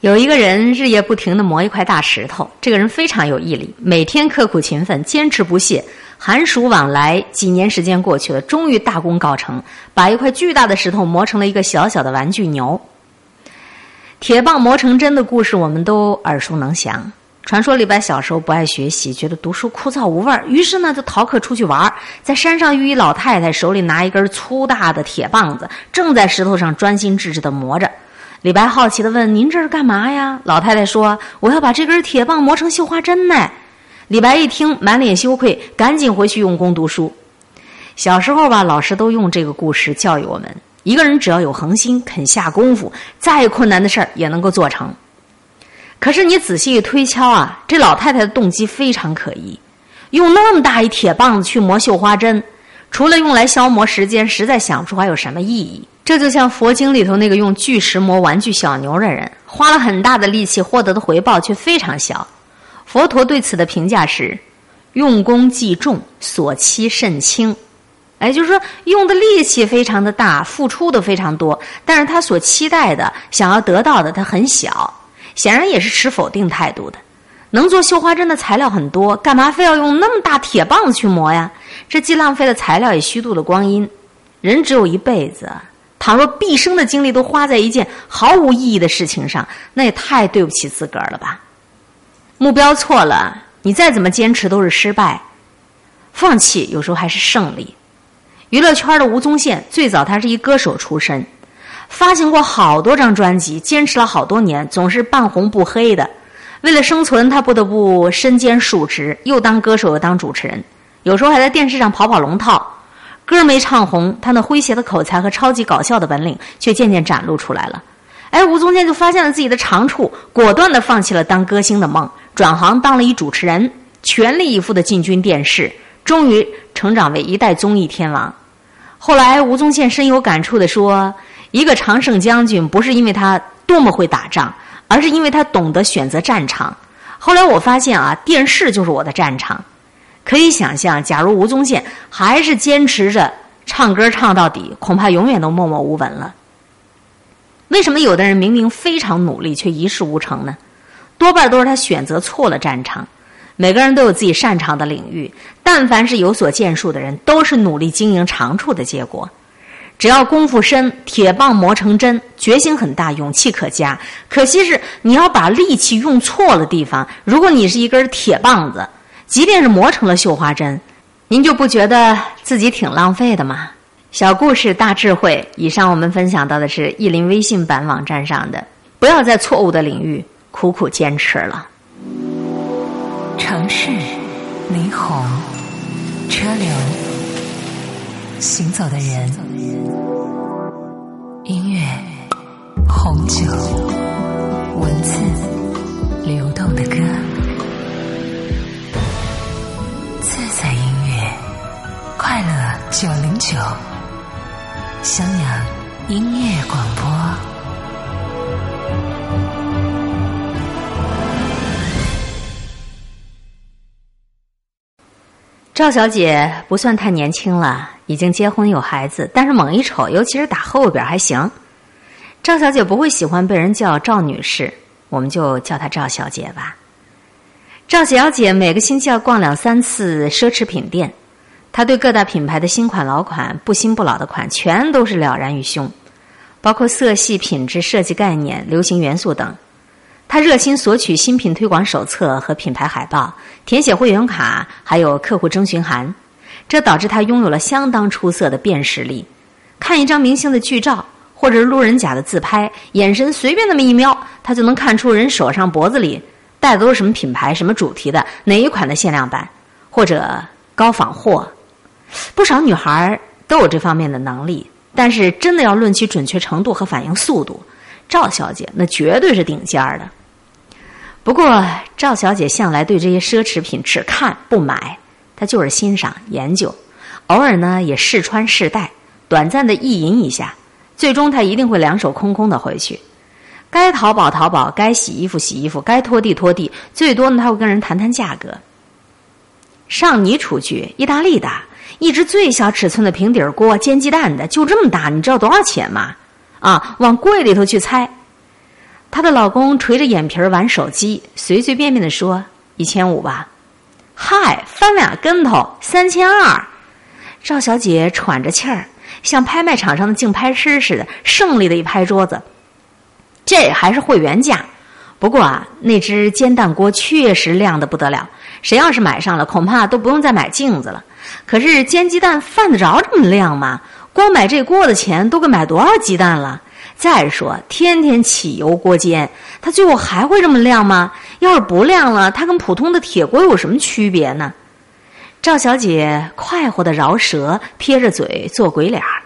有一个人日夜不停地磨一块大石头，这个人非常有毅力，每天刻苦勤奋，坚持不懈。寒暑往来，几年时间过去了，终于大功告成，把一块巨大的石头磨成了一个小小的玩具牛。铁棒磨成针的故事，我们都耳熟能详。传说李白小时候不爱学习，觉得读书枯燥无味儿，于是呢就逃课出去玩儿。在山上遇一老太太，手里拿一根粗大的铁棒子，正在石头上专心致志地磨着。李白好奇地问：“您这是干嘛呀？”老太太说：“我要把这根铁棒磨成绣花针呢。”李白一听，满脸羞愧，赶紧回去用功读书。小时候吧，老师都用这个故事教育我们：一个人只要有恒心，肯下功夫，再困难的事儿也能够做成。可是你仔细一推敲啊，这老太太的动机非常可疑，用那么大一铁棒子去磨绣花针，除了用来消磨时间，实在想不出还有什么意义。这就像佛经里头那个用巨石磨玩具小牛的人，花了很大的力气，获得的回报却非常小。佛陀对此的评价是：用功既重，所期甚轻。哎，就是说用的力气非常的大，付出的非常多，但是他所期待的、想要得到的，他很小。显然也是持否定态度的。能做绣花针的材料很多，干嘛非要用那么大铁棒子去磨呀？这既浪费了材料，也虚度了光阴。人只有一辈子。倘若毕生的精力都花在一件毫无意义的事情上，那也太对不起自个儿了吧？目标错了，你再怎么坚持都是失败；放弃有时候还是胜利。娱乐圈的吴宗宪最早他是一歌手出身，发行过好多张专辑，坚持了好多年，总是半红不黑的。为了生存，他不得不身兼数职，又当歌手又当主持人，有时候还在电视上跑跑龙套。歌没唱红，他那诙谐的口才和超级搞笑的本领却渐渐展露出来了。哎，吴宗宪就发现了自己的长处，果断的放弃了当歌星的梦，转行当了一主持人，全力以赴的进军电视，终于成长为一代综艺天王。后来，吴宗宪深有感触的说：“一个常胜将军，不是因为他多么会打仗，而是因为他懂得选择战场。”后来我发现啊，电视就是我的战场。可以想象，假如吴宗宪还是坚持着唱歌唱到底，恐怕永远都默默无闻了。为什么有的人明明非常努力却一事无成呢？多半都是他选择错了战场。每个人都有自己擅长的领域，但凡是有所建树的人，都是努力经营长处的结果。只要功夫深，铁棒磨成针，决心很大，勇气可嘉。可惜是你要把力气用错了地方。如果你是一根铁棒子。即便是磨成了绣花针，您就不觉得自己挺浪费的吗？小故事大智慧。以上我们分享到的是意林微信版网站上的，不要在错误的领域苦苦坚持了。城市霓虹，车流，行走的人，音乐，红酒，文字，流动的歌。九零九，襄阳音乐广播。赵小姐不算太年轻了，已经结婚有孩子，但是猛一瞅，尤其是打后边还行。赵小姐不会喜欢被人叫赵女士，我们就叫她赵小姐吧。赵小姐每个星期要逛两三次奢侈品店。他对各大品牌的新款、老款、不新不老的款，全都是了然于胸，包括色系、品质、设计概念、流行元素等。他热心索取新品推广手册和品牌海报，填写会员卡，还有客户征询函，这导致他拥有了相当出色的辨识力。看一张明星的剧照，或者是路人甲的自拍，眼神随便那么一瞄，他就能看出人手上、脖子里戴的都是什么品牌、什么主题的哪一款的限量版，或者高仿货。不少女孩都有这方面的能力，但是真的要论其准确程度和反应速度，赵小姐那绝对是顶尖儿的。不过，赵小姐向来对这些奢侈品只看不买，她就是欣赏研究，偶尔呢也试穿试戴，短暂的意淫一下，最终她一定会两手空空的回去。该淘宝淘宝，该洗衣服洗衣服，该拖地拖地，最多呢她会跟人谈谈价格。上你厨具，意大利的。一只最小尺寸的平底锅煎鸡蛋的就这么大，你知道多少钱吗？啊，往柜里头去猜。她的老公垂着眼皮玩手机，随随便便的说：“一千五吧。”嗨，翻俩跟头，三千二。赵小姐喘着气儿，像拍卖场上的竞拍师似的，胜利的一拍桌子：“这还是会员价。不过啊，那只煎蛋锅确实亮的不得了，谁要是买上了，恐怕都不用再买镜子了。可是煎鸡蛋犯得着这么亮吗？光买这锅的钱，都够买多少鸡蛋了？”再说，天天起油锅煎，它最后还会这么亮吗？要是不亮了，它跟普通的铁锅有什么区别呢？赵小姐快活的饶舌，撇着嘴做鬼脸儿。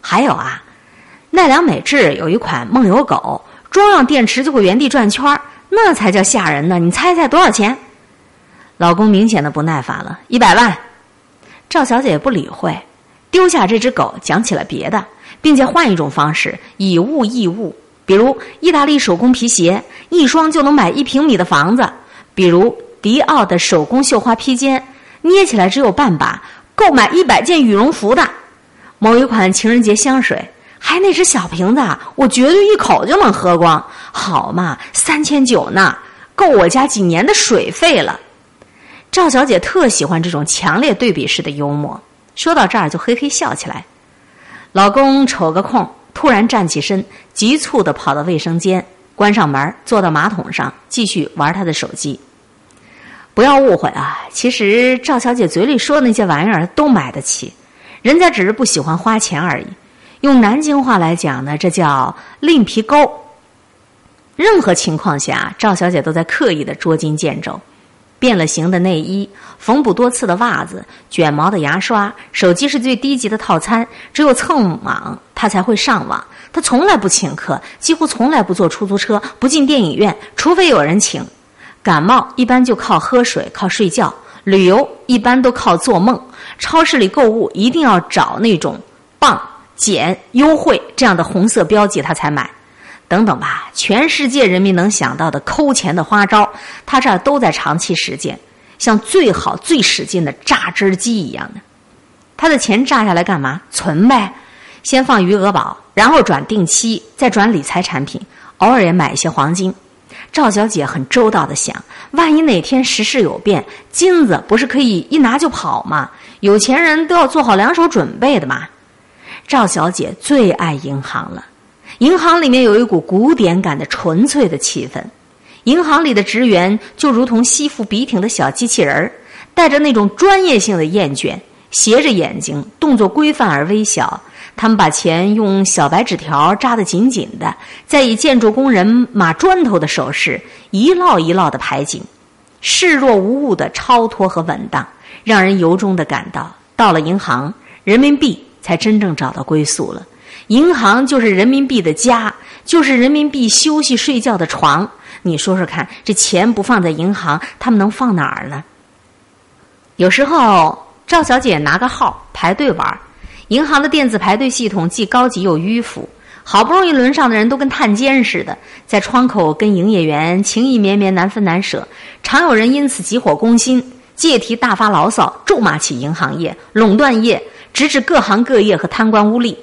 还有啊，奈良美智有一款梦游狗，装上电池就会原地转圈儿，那才叫吓人呢！你猜猜多少钱？老公明显的不耐烦了，一百万。赵小姐不理会，丢下这只狗，讲起了别的。并且换一种方式，以物易物，比如意大利手工皮鞋，一双就能买一平米的房子；比如迪奥的手工绣花披肩，捏起来只有半把，够买一百件羽绒服的；某一款情人节香水，还那只小瓶子，我绝对一口就能喝光，好嘛，三千九呢，够我家几年的水费了。赵小姐特喜欢这种强烈对比式的幽默，说到这儿就嘿嘿笑起来。老公瞅个空，突然站起身，急促地跑到卫生间，关上门，坐到马桶上，继续玩他的手机。不要误会啊，其实赵小姐嘴里说的那些玩意儿都买得起，人家只是不喜欢花钱而已。用南京话来讲呢，这叫另皮沟。任何情况下，赵小姐都在刻意的捉襟见肘。变了形的内衣，缝补多次的袜子，卷毛的牙刷，手机是最低级的套餐。只有蹭网，她才会上网。她从来不请客，几乎从来不坐出租车，不进电影院，除非有人请。感冒一般就靠喝水，靠睡觉。旅游一般都靠做梦。超市里购物一定要找那种棒、减、优惠这样的红色标记，他才买。等等吧，全世界人民能想到的抠钱的花招，他这儿都在长期实践，像最好最使劲的榨汁机一样的。他的钱榨下来干嘛？存呗，先放余额宝，然后转定期，再转理财产品，偶尔也买一些黄金。赵小姐很周到的想，万一哪天时事有变，金子不是可以一拿就跑吗？有钱人都要做好两手准备的嘛。赵小姐最爱银行了。银行里面有一股古典感的纯粹的气氛，银行里的职员就如同吸附笔挺的小机器人儿，带着那种专业性的厌倦，斜着眼睛，动作规范而微小。他们把钱用小白纸条扎得紧紧的，再以建筑工人码砖头的手势一摞一摞的排紧，视若无物的超脱和稳当，让人由衷的感到，到了银行，人民币才真正找到归宿了。银行就是人民币的家，就是人民币休息睡觉的床。你说说看，这钱不放在银行，他们能放哪儿呢？有时候赵小姐拿个号排队玩，银行的电子排队系统既高级又迂腐，好不容易轮上的人都跟探监似的，在窗口跟营业员情意绵绵难分难舍，常有人因此急火攻心，借题大发牢骚，咒骂起银行业、垄断业，直指各行各业和贪官污吏。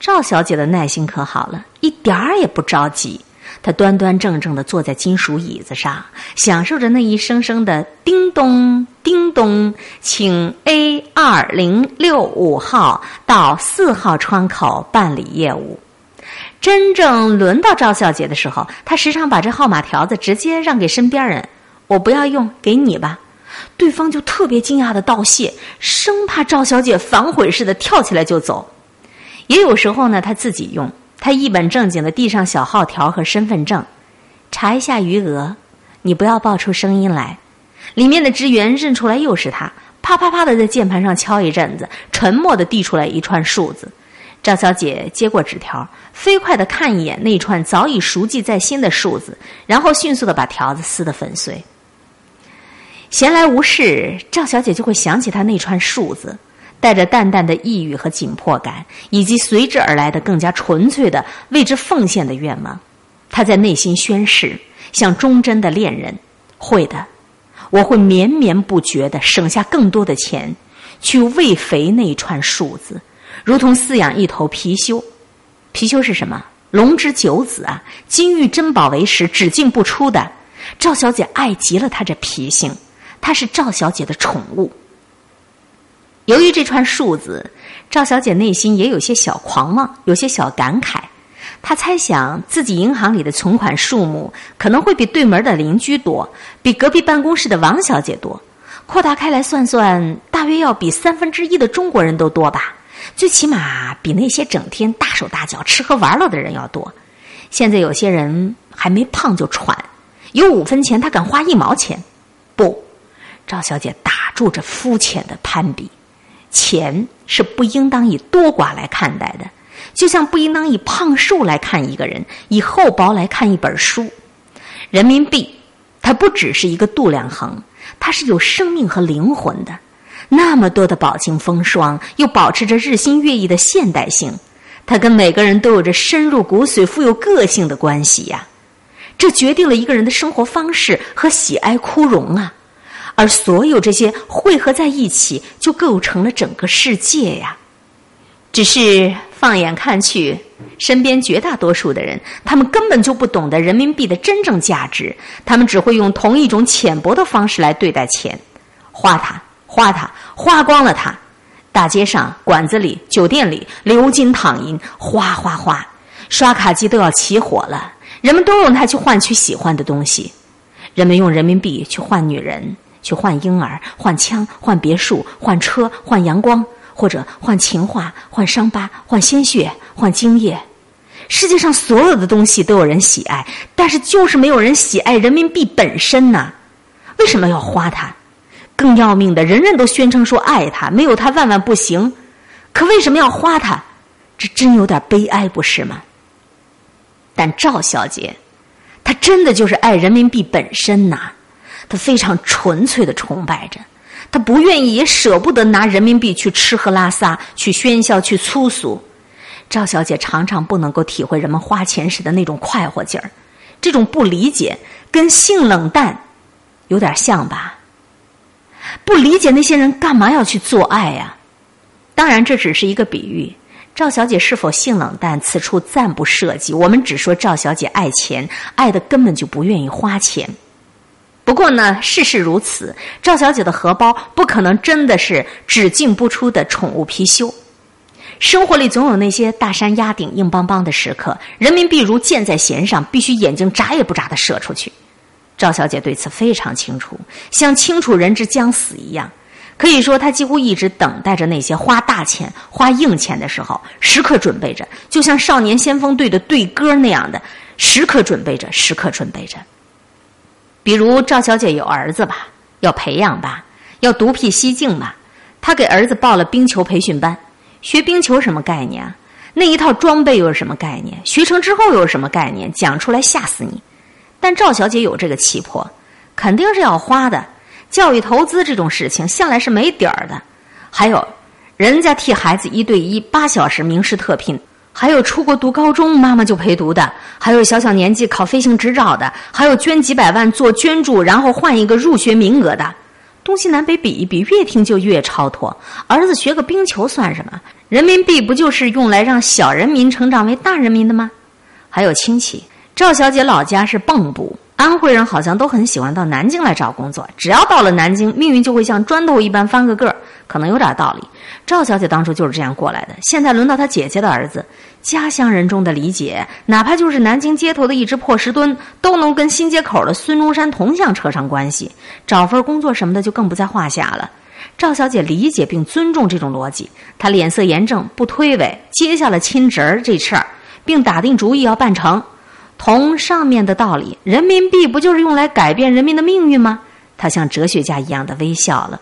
赵小姐的耐心可好了，一点儿也不着急。她端端正正的坐在金属椅子上，享受着那一声声的“叮咚叮咚”，请 A 二零六五号到四号窗口办理业务。真正轮到赵小姐的时候，她时常把这号码条子直接让给身边人：“我不要用，给你吧。”对方就特别惊讶的道谢，生怕赵小姐反悔似的跳起来就走。也有时候呢，他自己用，他一本正经的递上小号条和身份证，查一下余额，你不要报出声音来。里面的职员认出来又是他，啪啪啪的在键盘上敲一阵子，沉默的递出来一串数字。赵小姐接过纸条，飞快的看一眼那串早已熟记在心的数字，然后迅速的把条子撕得粉碎。闲来无事，赵小姐就会想起他那串数字。带着淡淡的抑郁和紧迫感，以及随之而来的更加纯粹的为之奉献的愿望，她在内心宣誓，像忠贞的恋人，会的，我会绵绵不绝的省下更多的钱，去喂肥那串数字，如同饲养一头貔貅。貔貅是什么？龙之九子啊，金玉珍宝为食，只进不出的。赵小姐爱极了他这脾性，她是赵小姐的宠物。由于这串数字，赵小姐内心也有些小狂妄，有些小感慨。她猜想自己银行里的存款数目可能会比对门的邻居多，比隔壁办公室的王小姐多。扩大开来算算，大约要比三分之一的中国人都多吧。最起码比那些整天大手大脚吃喝玩乐的人要多。现在有些人还没胖就喘，有五分钱他敢花一毛钱。不，赵小姐打住这肤浅的攀比，钱是不应当以多寡来看待的，就像不应当以胖瘦来看一个人，以厚薄来看一本书。人民币，它不只是一个度量衡，它是有生命和灵魂的。那么多的饱经风霜，又保持着日新月异的现代性，它跟每个人都有着深入骨髓、富有个性的关系呀。这决定了一个人的生活方式和喜爱枯荣啊，而所有这些汇合在一起，就构成了整个世界呀。只是放眼看去，身边绝大多数的人，他们根本就不懂得人民币的真正价值，他们只会用同一种浅薄的方式来对待钱，花它。花它，花光了它，大街上、馆子里、酒店里流金淌银，花花花，刷卡机都要起火了。人们都用它去换取喜欢的东西，人们用人民币去换女人，去换婴儿，换枪，换别墅，换车，换阳光，或者换情话，换伤疤，换鲜血，换精液。世界上所有的东西都有人喜爱，但是就是没有人喜爱人民币本身呢？为什么要花它？更要命的，人人都宣称说爱它，没有它万万不行。可为什么要花它？这真有点悲哀，不是吗？但赵小姐，她真的就是爱人民币本身呐，他非常纯粹的崇拜着，他不愿意也舍不得拿人民币去吃喝拉撒，去喧嚣，去粗俗。赵小姐常常不能够体会人们花钱时的那种快活劲儿，这种不理解跟性冷淡有点像吧。不理解那些人干嘛要去做爱呀？当然，这只是一个比喻。赵小姐是否性冷淡，此处暂不涉及。我们只说赵小姐爱钱，爱的根本就不愿意花钱。不过呢，事事如此，赵小姐的荷包不可能真的是只进不出的宠物貔貅。生活里总有那些大山压顶、硬邦邦的时刻，人民币如箭在弦上，必须眼睛眨也不眨的射出去。赵小姐对此非常清楚，像清楚人之将死一样。可以说，她几乎一直等待着那些花大钱、花硬钱的时候，时刻准备着，就像少年先锋队的队歌那样的，时刻准备着，时刻准备着。比如赵小姐有儿子吧，要培养吧，要独辟蹊径吧，她给儿子报了冰球培训班。学冰球什么概念啊？那一套装备又是什么概念？学成之后又是什么概念？讲出来吓死你！但赵小姐有这个气魄，肯定是要花的。教育投资这种事情向来是没底儿的。还有，人家替孩子一对一八小时名师特聘，还有出国读高中妈妈就陪读的，还有小小年纪考飞行执照的，还有捐几百万做捐助然后换一个入学名额的。东西南北比一比，越听就越超脱。儿子学个冰球算什么？人民币不就是用来让小人民成长为大人民的吗？还有亲戚。赵小姐老家是蚌埠，安徽人好像都很喜欢到南京来找工作。只要到了南京，命运就会像砖头一般翻个个儿，可能有点道理。赵小姐当初就是这样过来的。现在轮到她姐姐的儿子，家乡人中的理解，哪怕就是南京街头的一只破石墩，都能跟新街口的孙中山铜像扯上关系。找份工作什么的就更不在话下了。赵小姐理解并尊重这种逻辑，她脸色严正，不推诿，接下了亲侄儿这事儿，并打定主意要办成。同上面的道理，人民币不就是用来改变人民的命运吗？她像哲学家一样的微笑了。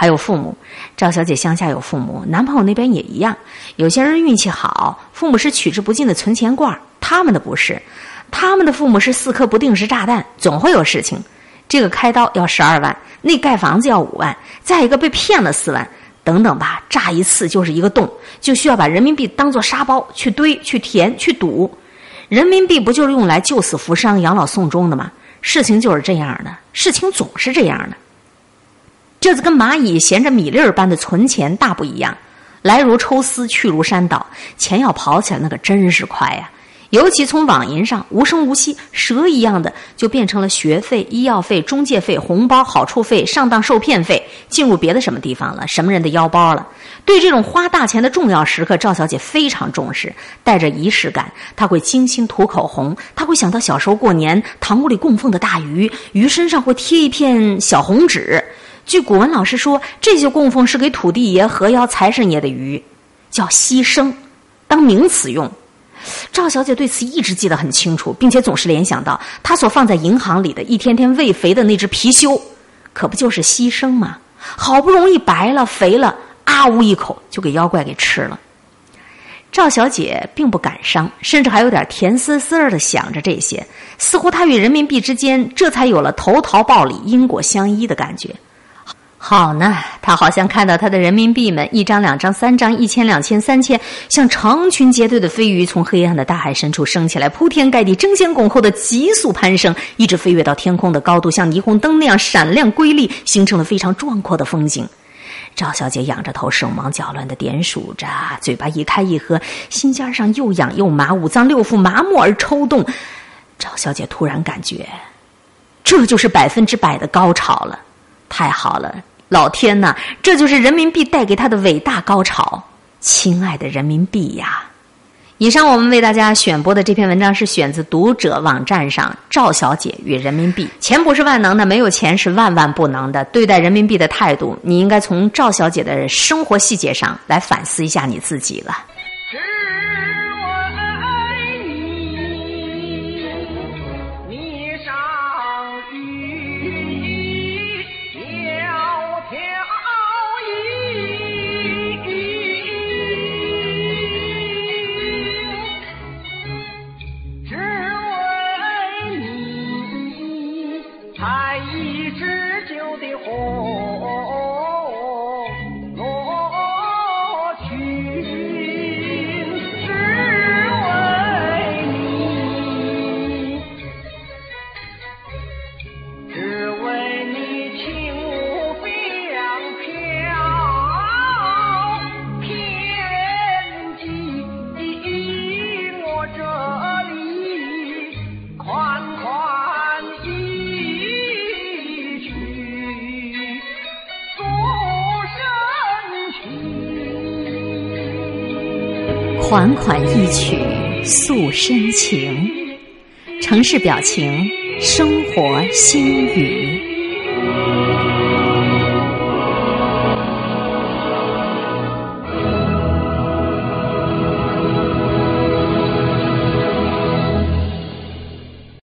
还有父母，赵小姐乡下有父母，男朋友那边也一样。有些人运气好，父母是取之不尽的存钱罐他们的不是，他们的父母是四颗不定时炸弹，总会有事情。这个开刀要十二万，那盖房子要五万，再一个被骗了四万，等等吧，炸一次就是一个洞，就需要把人民币当做沙包去堆、去填、去堵。人民币不就是用来救死扶伤、养老送终的吗？事情就是这样的，事情总是这样的。这次跟蚂蚁衔着米粒儿般的存钱大不一样，来如抽丝，去如山倒，钱要跑起来那可真是快呀！尤其从网银上无声无息、蛇一样的，就变成了学费、医药费、中介费、红包、好处费、上当受骗费，进入别的什么地方了，什么人的腰包了。对这种花大钱的重要时刻，赵小姐非常重视，带着仪式感，她会精心涂口红，她会想到小时候过年堂屋里供奉的大鱼，鱼身上会贴一片小红纸。据古文老师说，这些供奉是给土地爷、河妖、财神爷的鱼，叫牺牲，当名词用。赵小姐对此一直记得很清楚，并且总是联想到她所放在银行里的一天天喂肥的那只貔貅，可不就是牺牲吗？好不容易白了、肥了，啊呜一口就给妖怪给吃了。赵小姐并不感伤，甚至还有点甜丝丝的想着这些，似乎她与人民币之间这才有了投桃报李、因果相依的感觉。好呢，他好像看到他的人民币们一张、两张、三张、一千、两千、三千，像成群结队的飞鱼，从黑暗的大海深处升起来，铺天盖地、争先恐后的急速攀升，一直飞跃到天空的高度，像霓虹灯那样闪亮瑰丽，形成了非常壮阔的风景。赵小姐仰着头，手忙脚乱的点数着，嘴巴一开一合，心尖上又痒又麻，五脏六腑麻木而抽动。赵小姐突然感觉，这就是百分之百的高潮了，太好了！老天呐，这就是人民币带给他的伟大高潮，亲爱的人民币呀！以上我们为大家选播的这篇文章是选自读者网站上赵小姐与人民币。钱不是万能的，没有钱是万万不能的。对待人民币的态度，你应该从赵小姐的生活细节上来反思一下你自己了。款款一曲诉深情，城市表情，生活心语。